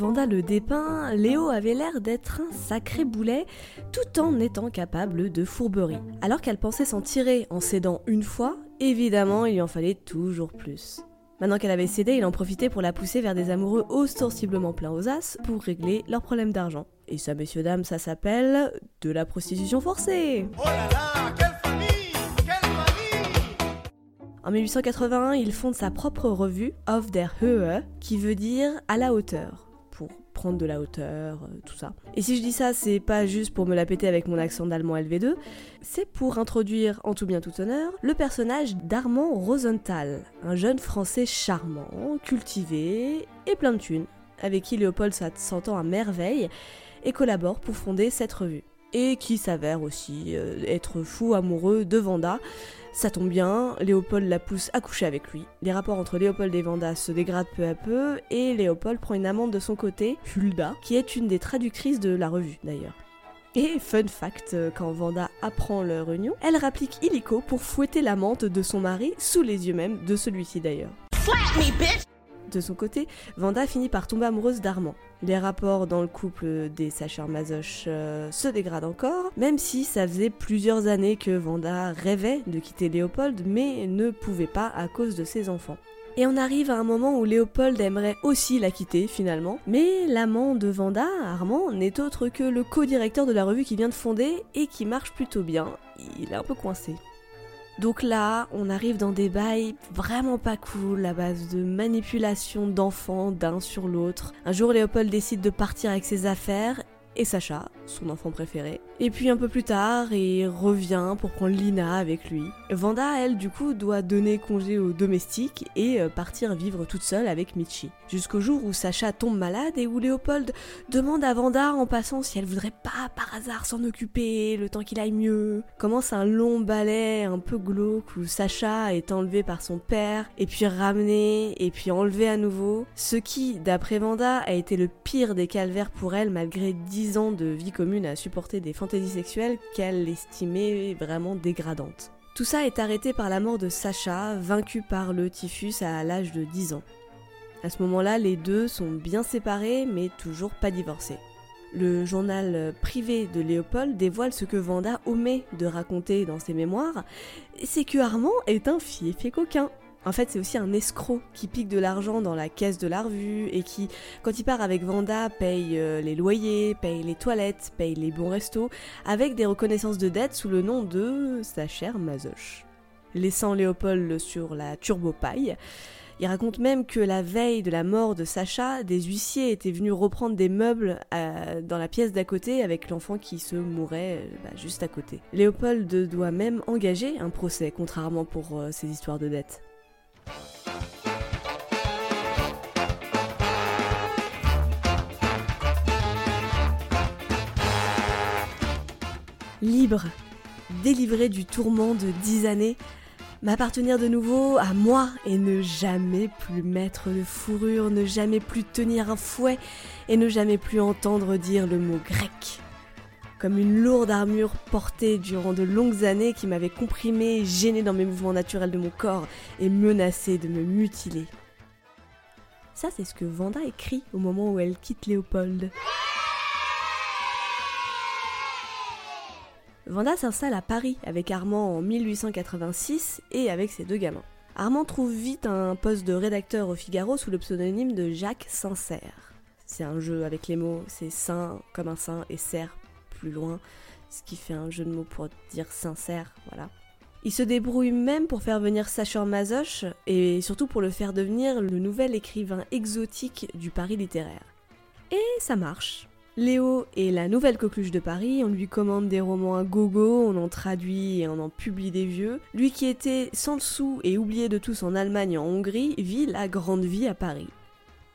Vanda le dépeint, Léo avait l'air d'être un sacré boulet, tout en étant capable de fourberie. Alors qu'elle pensait s'en tirer en cédant une fois, évidemment il lui en fallait toujours plus. Maintenant qu'elle avait cédé, il en profitait pour la pousser vers des amoureux ostensiblement pleins aux as pour régler leurs problèmes d'argent. Et ça, messieurs, dames, ça s'appelle de la prostitution forcée. Oh là là, quelle famille Quelle famille En 1881, il fonde sa propre revue, Of der Höhe, qui veut dire à la hauteur, de la hauteur, euh, tout ça. Et si je dis ça, c'est pas juste pour me la péter avec mon accent d'allemand LV2, c'est pour introduire, en tout bien tout honneur, le personnage d'Armand Rosenthal, un jeune français charmant, cultivé et plein de thunes, avec qui Léopold s'entend à merveille et collabore pour fonder cette revue. Et qui s'avère aussi euh, être fou amoureux de Vanda, ça tombe bien, Léopold la pousse à coucher avec lui. Les rapports entre Léopold et Vanda se dégradent peu à peu, et Léopold prend une amante de son côté, Hulda, qui est une des traductrices de la revue d'ailleurs. Et fun fact, euh, quand Vanda apprend leur union, elle rapplique illico pour fouetter l'amante de son mari, sous les yeux même de celui-ci d'ailleurs. De son côté, Vanda finit par tomber amoureuse d'Armand. Les rapports dans le couple des Sacher Masoch euh, se dégradent encore, même si ça faisait plusieurs années que Vanda rêvait de quitter Léopold, mais ne pouvait pas à cause de ses enfants. Et on arrive à un moment où Léopold aimerait aussi la quitter finalement, mais l'amant de Vanda, Armand, n'est autre que le co-directeur de la revue qu'il vient de fonder et qui marche plutôt bien. Il est un peu coincé. Donc là, on arrive dans des bails vraiment pas cool à base de manipulation d'enfants d'un sur l'autre. Un jour, Léopold décide de partir avec ses affaires et Sacha, son enfant préféré. Et puis un peu plus tard, il revient pour prendre Lina avec lui. Vanda, elle, du coup, doit donner congé aux domestiques et euh, partir vivre toute seule avec Michi. Jusqu'au jour où Sacha tombe malade et où Léopold demande à Vanda en passant si elle voudrait pas par hasard s'en occuper le temps qu'il aille mieux. Commence un long ballet un peu glauque où Sacha est enlevé par son père et puis ramené et puis enlevé à nouveau. Ce qui, d'après Vanda, a été le pire des calvaires pour elle malgré 10 ans de vie commune à supporter des fantaisies sexuelles qu'elle estimait vraiment dégradantes. Tout ça est arrêté par la mort de Sacha, vaincu par le typhus à l'âge de 10 ans. À ce moment-là, les deux sont bien séparés mais toujours pas divorcés. Le journal privé de Léopold dévoile ce que Vanda omet de raconter dans ses mémoires, c'est que Armand est un fief coquin. En fait, c'est aussi un escroc qui pique de l'argent dans la caisse de la revue et qui, quand il part avec Vanda, paye euh, les loyers, paye les toilettes, paye les bons restos, avec des reconnaissances de dette sous le nom de sa chère Mazoche. Laissant Léopold sur la turbopaille, il raconte même que la veille de la mort de Sacha, des huissiers étaient venus reprendre des meubles euh, dans la pièce d'à côté avec l'enfant qui se mourait euh, bah, juste à côté. Léopold doit même engager un procès, contrairement pour euh, ces histoires de dettes. Libre, délivré du tourment de dix années, m'appartenir de nouveau à moi et ne jamais plus mettre de fourrure, ne jamais plus tenir un fouet et ne jamais plus entendre dire le mot grec. Comme une lourde armure portée durant de longues années qui m'avait comprimé, gêné dans mes mouvements naturels de mon corps et menacé de me mutiler. Ça, c'est ce que Vanda écrit au moment où elle quitte Léopold. Vanda s'installe à Paris avec Armand en 1886 et avec ses deux gamins. Armand trouve vite un poste de rédacteur au Figaro sous le pseudonyme de Jacques Sincère. C'est un jeu avec les mots, c'est saint comme un saint et serre plus loin, ce qui fait un jeu de mots pour dire sincère, voilà. Il se débrouille même pour faire venir Sacher Masoch et surtout pour le faire devenir le nouvel écrivain exotique du Paris littéraire. Et ça marche. Léo est la nouvelle coqueluche de Paris, on lui commande des romans à gogo, on en traduit et on en publie des vieux. Lui qui était sans le sou et oublié de tous en Allemagne et en Hongrie, vit la grande vie à Paris.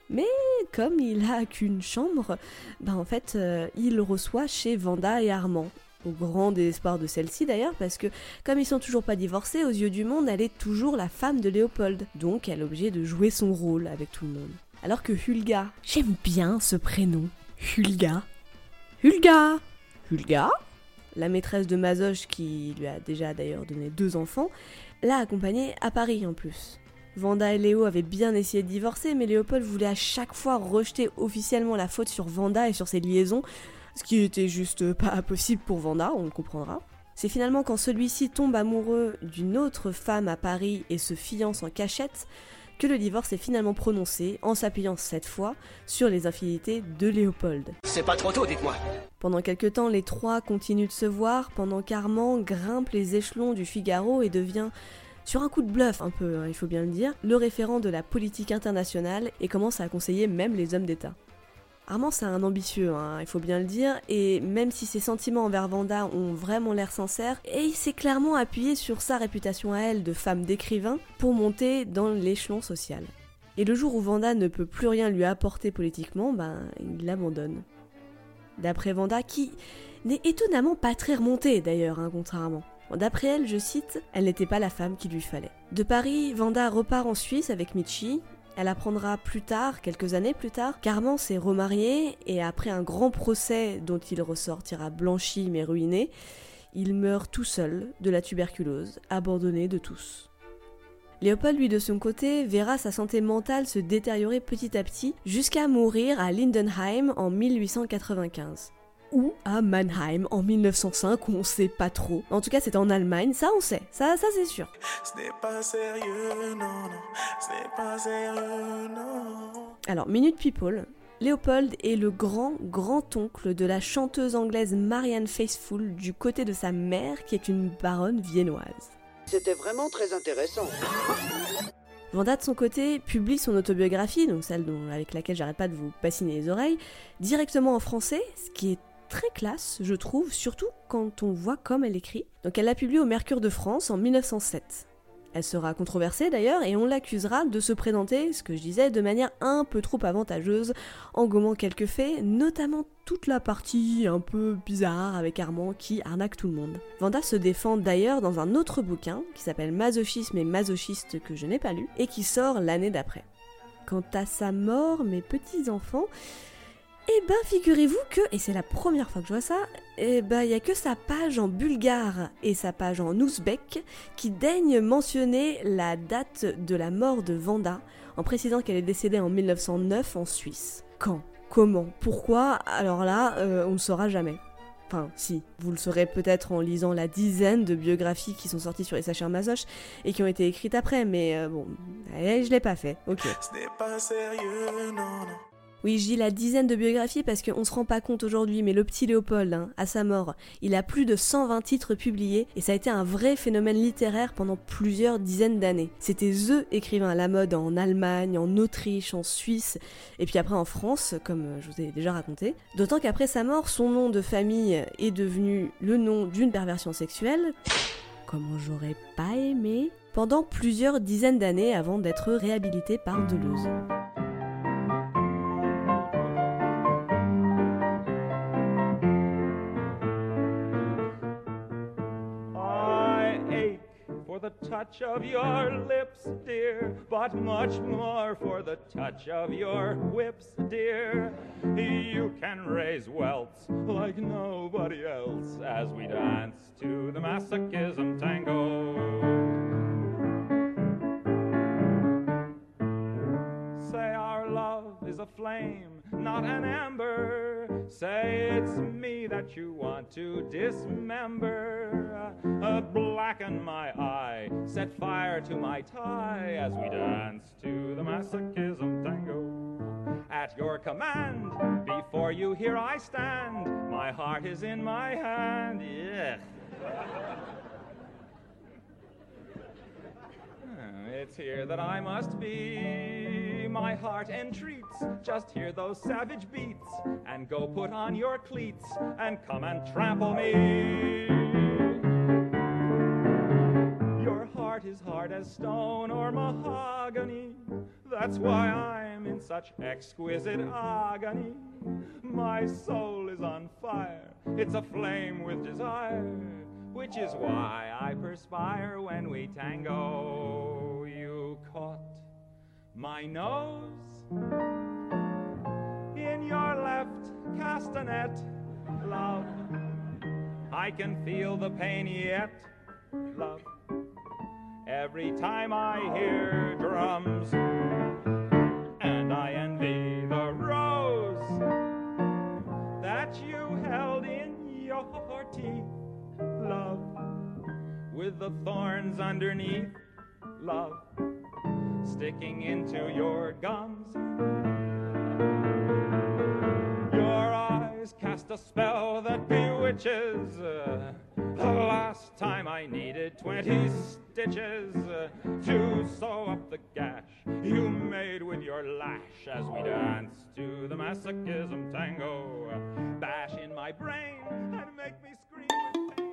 Mais comme il a qu'une chambre, bah en fait, euh, il reçoit chez Vanda et Armand. Au grand désespoir de celle-ci d'ailleurs, parce que comme ils sont toujours pas divorcés, aux yeux du monde, elle est toujours la femme de Léopold. Donc elle est obligée de jouer son rôle avec tout le monde. Alors que Hulga, j'aime bien ce prénom, Hulga. Hulga Hulga? La maîtresse de Mazoche, qui lui a déjà d'ailleurs donné deux enfants, l'a accompagnée à Paris en plus. Vanda et Léo avaient bien essayé de divorcer, mais Léopold voulait à chaque fois rejeter officiellement la faute sur Vanda et sur ses liaisons, ce qui était juste pas possible pour Vanda, on le comprendra. C'est finalement quand celui-ci tombe amoureux d'une autre femme à Paris et se fiance en cachette que le divorce est finalement prononcé en s'appuyant cette fois sur les infidélités de Léopold. C'est pas trop tôt, dites-moi. Pendant quelque temps, les trois continuent de se voir pendant qu'Armand grimpe les échelons du Figaro et devient, sur un coup de bluff un peu, hein, il faut bien le dire, le référent de la politique internationale et commence à conseiller même les hommes d'État. Armand, c'est un ambitieux, hein, il faut bien le dire, et même si ses sentiments envers Vanda ont vraiment l'air sincères, et il s'est clairement appuyé sur sa réputation à elle de femme d'écrivain pour monter dans l'échelon social. Et le jour où Vanda ne peut plus rien lui apporter politiquement, ben, il l'abandonne. D'après Vanda, qui n'est étonnamment pas très remontée d'ailleurs, hein, contrairement. D'après elle, je cite, elle n'était pas la femme qu'il lui fallait. De Paris, Vanda repart en Suisse avec Michi, elle apprendra plus tard, quelques années plus tard, qu'Armand s'est remarié et après un grand procès dont il ressortira blanchi mais ruiné, il meurt tout seul de la tuberculose, abandonné de tous. Léopold, lui, de son côté, verra sa santé mentale se détériorer petit à petit jusqu'à mourir à Lindenheim en 1895 ou à Mannheim en 1905, on sait pas trop. En tout cas, c'est en Allemagne, ça on sait, ça, ça c'est sûr. Ce n'est pas sérieux, non, non. Ce n'est pas sérieux, non. Alors, Minute People. Léopold est le grand grand-oncle de la chanteuse anglaise Marianne Faithfull du côté de sa mère qui est une baronne viennoise. C'était vraiment très intéressant. Vanda de son côté publie son autobiographie, donc celle dont- avec laquelle j'arrête pas de vous bassiner les oreilles, directement en français, ce qui est très classe, je trouve, surtout quand on voit comme elle écrit. Donc elle l'a publié au Mercure de France en 1907. Elle sera controversée d'ailleurs et on l'accusera de se présenter, ce que je disais, de manière un peu trop avantageuse, en gommant quelques faits, notamment toute la partie un peu bizarre avec Armand qui arnaque tout le monde. Vanda se défend d'ailleurs dans un autre bouquin qui s'appelle Masochisme et masochiste que je n'ai pas lu et qui sort l'année d'après. Quant à sa mort, mes petits enfants, Eh ben, figurez-vous que, et c'est la première fois que je vois ça, eh ben, il y a que sa page en bulgare et sa page en ouzbek qui daignent mentionner la date de la mort de Vanda, en précisant qu'elle est décédée en 1909 en Suisse. Quand? Comment? Pourquoi? Alors là, euh, on ne saura jamais. Enfin, si, vous le saurez peut-être en lisant la dizaine de biographies qui sont sorties sur Issachar Mazoch et qui ont été écrites après, mais euh, bon, je l'ai pas fait, ok. Ce n'est pas sérieux, non, non. Oui, dis la dizaine de biographies parce qu'on se rend pas compte aujourd'hui, mais le petit Léopold, hein, à sa mort, il a plus de 120 titres publiés et ça a été un vrai phénomène littéraire pendant plusieurs dizaines d'années. C'était THE écrivain à la mode en Allemagne, en Autriche, en Suisse et puis après en France, comme je vous ai déjà raconté. D'autant qu'après sa mort, son nom de famille est devenu le nom d'une perversion sexuelle. Comment j'aurais pas aimé pendant plusieurs dizaines d'années avant d'être réhabilité par Deleuze. Touch of your lips, dear, but much more for the touch of your whips, dear. You can raise welts like nobody else as we dance to the masochism tango. Say our love is a flame, not an ember. Say it's me that you want to dismember. Uh, blacken my eye, set fire to my tie as we dance to the masochism tango. At your command, before you here I stand. My heart is in my hand. Yeah. It's here that I must be. My heart entreats. Just hear those savage beats and go put on your cleats and come and trample me. Your heart is hard as stone or mahogany. That's why I'm in such exquisite agony. My soul is on fire. It's aflame with desire which is why I perspire when we tango. You caught my nose in your left castanet, love. I can feel the pain yet, love. Every time I hear drums, and I envy the rose that you held in your teeth love, with the thorns underneath, love, sticking into your gums. Your eyes cast a spell that bewitches. Uh, the last time I needed 20 stitches uh, to sew up the gash you made with your lash as we danced to the masochism tango. Bash in my brain and make me scream.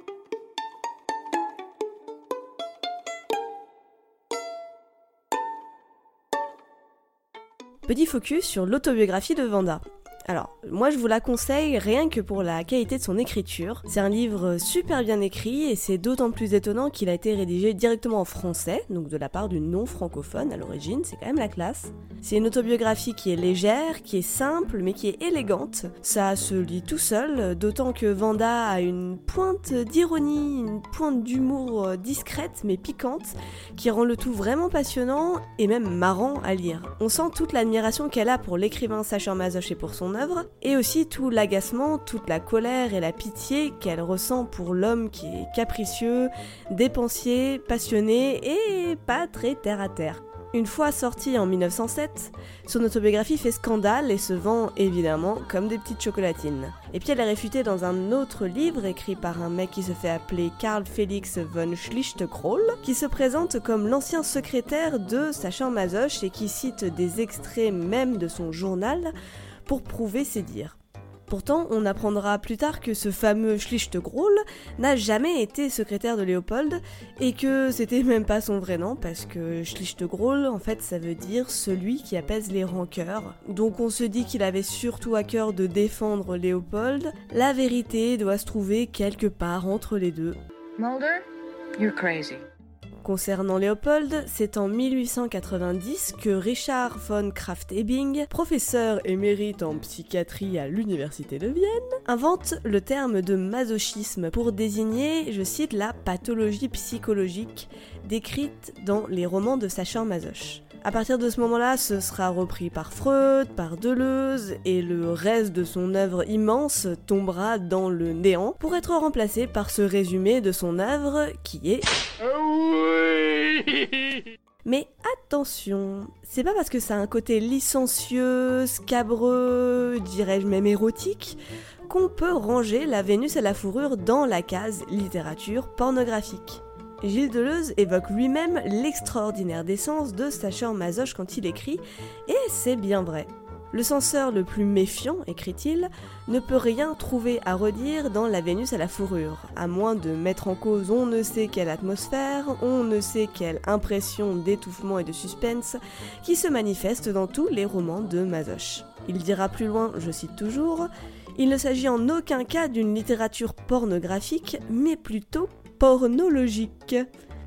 Petit focus sur l'autobiographie de Vanda. Alors, moi je vous la conseille rien que pour la qualité de son écriture. C'est un livre super bien écrit et c'est d'autant plus étonnant qu'il a été rédigé directement en français, donc de la part d'une non-francophone à l'origine, c'est quand même la classe. C'est une autobiographie qui est légère, qui est simple, mais qui est élégante. Ça se lit tout seul, d'autant que Vanda a une pointe d'ironie, une pointe d'humour euh, discrète mais piquante, qui rend le tout vraiment passionnant et même marrant à lire. On sent toute l'admiration qu'elle a pour l'écrivain Sacha Mazoch et pour son œuvre, et aussi tout l'agacement, toute la colère et la pitié qu'elle ressent pour l'homme qui est capricieux, dépensier, passionné et pas très terre à terre. Une fois sortie en 1907, son autobiographie fait scandale et se vend évidemment comme des petites chocolatines. Et puis elle est réfutée dans un autre livre écrit par un mec qui se fait appeler Karl Felix von Schlichtekroll, qui se présente comme l'ancien secrétaire de Sacha Mazoch et qui cite des extraits même de son journal pour prouver ses dires. Pourtant, on apprendra plus tard que ce fameux Schlichtegrull n'a jamais été secrétaire de Léopold et que c'était même pas son vrai nom parce que Schlichtegrull, en fait, ça veut dire celui qui apaise les rancœurs. Donc on se dit qu'il avait surtout à cœur de défendre Léopold. La vérité doit se trouver quelque part entre les deux. Mulder, you're crazy. Concernant Léopold, c'est en 1890 que Richard von Kraft-Ebing, professeur émérite en psychiatrie à l'université de Vienne, invente le terme de masochisme pour désigner, je cite, la pathologie psychologique décrite dans les romans de Sacha Masoch. À partir de ce moment-là, ce sera repris par Freud, par Deleuze, et le reste de son œuvre immense tombera dans le néant pour être remplacé par ce résumé de son œuvre qui est mais attention, c'est pas parce que ça a un côté licencieux, scabreux, dirais-je même érotique, qu'on peut ranger la Vénus à la fourrure dans la case littérature pornographique. Gilles Deleuze évoque lui-même l'extraordinaire décence de Sacha Masoch quand il écrit, et c'est bien vrai. Le censeur le plus méfiant, écrit-il, ne peut rien trouver à redire dans La Vénus à la fourrure, à moins de mettre en cause on ne sait quelle atmosphère, on ne sait quelle impression d'étouffement et de suspense qui se manifeste dans tous les romans de Masoch. Il dira plus loin, je cite toujours, Il ne s'agit en aucun cas d'une littérature pornographique, mais plutôt pornologique.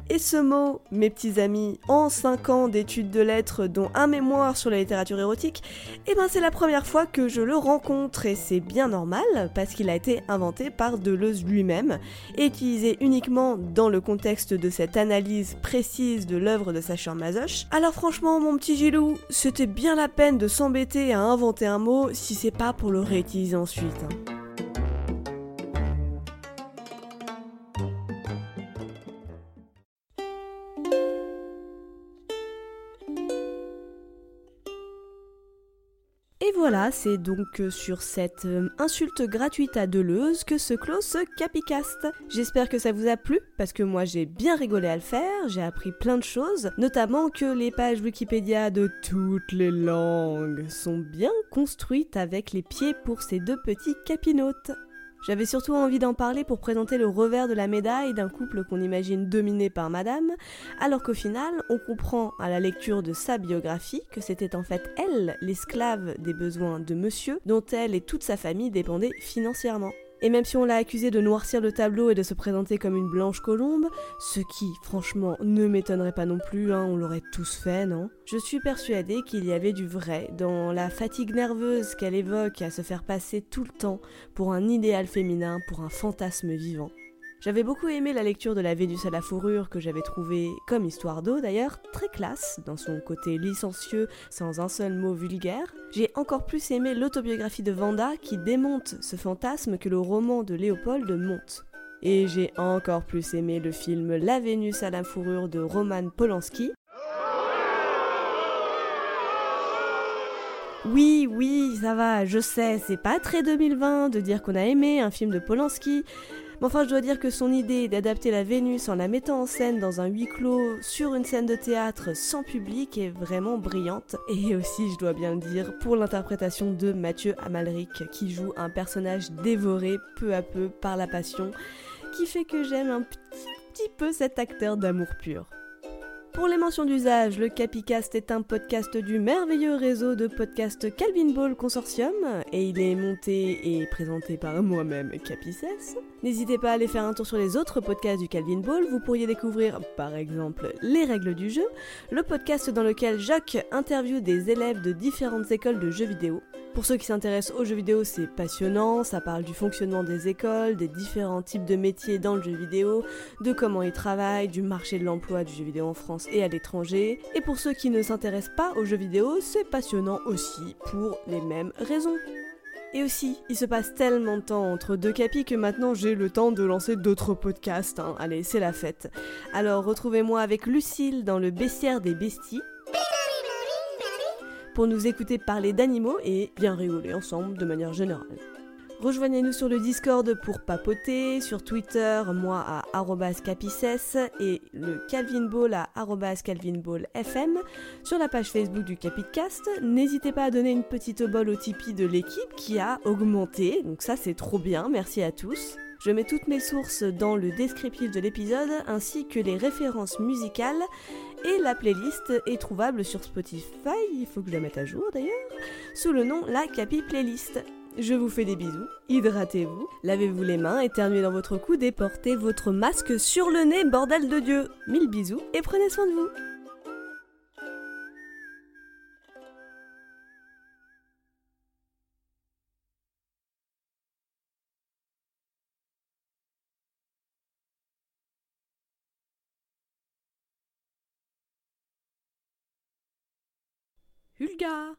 Et ce mot, mes petits amis, en 5 ans d'études de lettres, dont un mémoire sur la littérature érotique, eh ben c'est la première fois que je le rencontre et c'est bien normal parce qu'il a été inventé par Deleuze lui-même et utilisé uniquement dans le contexte de cette analyse précise de l'œuvre de Sacha Masoch. Alors franchement, mon petit Gilou, c'était bien la peine de s'embêter à inventer un mot si c'est pas pour le réutiliser ensuite. hein. Voilà, c'est donc euh, sur cette euh, insulte gratuite à Deleuze que se clôt ce Capicast. J'espère que ça vous a plu, parce que moi j'ai bien rigolé à le faire, j'ai appris plein de choses, notamment que les pages Wikipédia de toutes les langues sont bien construites avec les pieds pour ces deux petits capinotes. J'avais surtout envie d'en parler pour présenter le revers de la médaille d'un couple qu'on imagine dominé par madame, alors qu'au final, on comprend à la lecture de sa biographie que c'était en fait elle, l'esclave des besoins de monsieur, dont elle et toute sa famille dépendaient financièrement. Et même si on l'a accusé de noircir le tableau et de se présenter comme une blanche colombe, ce qui, franchement, ne m'étonnerait pas non plus, hein, on l'aurait tous fait, non? Je suis persuadée qu'il y avait du vrai dans la fatigue nerveuse qu'elle évoque à se faire passer tout le temps pour un idéal féminin, pour un fantasme vivant. J'avais beaucoup aimé la lecture de La Vénus à la fourrure que j'avais trouvée, comme histoire d'eau d'ailleurs, très classe dans son côté licencieux sans un seul mot vulgaire. J'ai encore plus aimé l'autobiographie de Vanda qui démonte ce fantasme que le roman de Léopold monte. Et j'ai encore plus aimé le film La Vénus à la fourrure de Roman Polanski. Oui, oui, ça va, je sais, c'est pas très 2020 de dire qu'on a aimé un film de Polanski, mais enfin, je dois dire que son idée d'adapter la Vénus en la mettant en scène dans un huis clos sur une scène de théâtre sans public est vraiment brillante. Et aussi, je dois bien le dire, pour l'interprétation de Mathieu Amalric, qui joue un personnage dévoré peu à peu par la passion, qui fait que j'aime un petit, petit peu cet acteur d'amour pur. Pour les mentions d'usage, le Capicast est un podcast du merveilleux réseau de podcasts Calvin Ball Consortium et il est monté et présenté par moi-même Capicess. N'hésitez pas à aller faire un tour sur les autres podcasts du Calvin Ball, vous pourriez découvrir par exemple Les règles du jeu, le podcast dans lequel Jacques interviewe des élèves de différentes écoles de jeux vidéo. Pour ceux qui s'intéressent aux jeux vidéo, c'est passionnant, ça parle du fonctionnement des écoles, des différents types de métiers dans le jeu vidéo, de comment ils travaillent, du marché de l'emploi du jeu vidéo en France et à l'étranger. Et pour ceux qui ne s'intéressent pas aux jeux vidéo, c'est passionnant aussi pour les mêmes raisons. Et aussi, il se passe tellement de temps entre deux capis que maintenant j'ai le temps de lancer d'autres podcasts. hein. Allez, c'est la fête. Alors retrouvez-moi avec Lucille dans le bestiaire des besties pour nous écouter parler d'animaux et bien rigoler ensemble de manière générale. Rejoignez-nous sur le Discord pour papoter, sur Twitter, moi à capices et le Calvin Ball à calvinballfm, sur la page Facebook du Capitcast. N'hésitez pas à donner une petite obole au Tipeee de l'équipe qui a augmenté, donc ça c'est trop bien, merci à tous. Je mets toutes mes sources dans le descriptif de l'épisode ainsi que les références musicales et la playlist est trouvable sur Spotify, il faut que je la mette à jour d'ailleurs, sous le nom La Capi Playlist. Je vous fais des bisous, hydratez-vous, lavez-vous les mains, éternuez dans votre coude et portez votre masque sur le nez, bordel de Dieu. Mille bisous et prenez soin de vous. Hulga.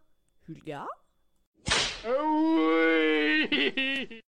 Hulga? Oui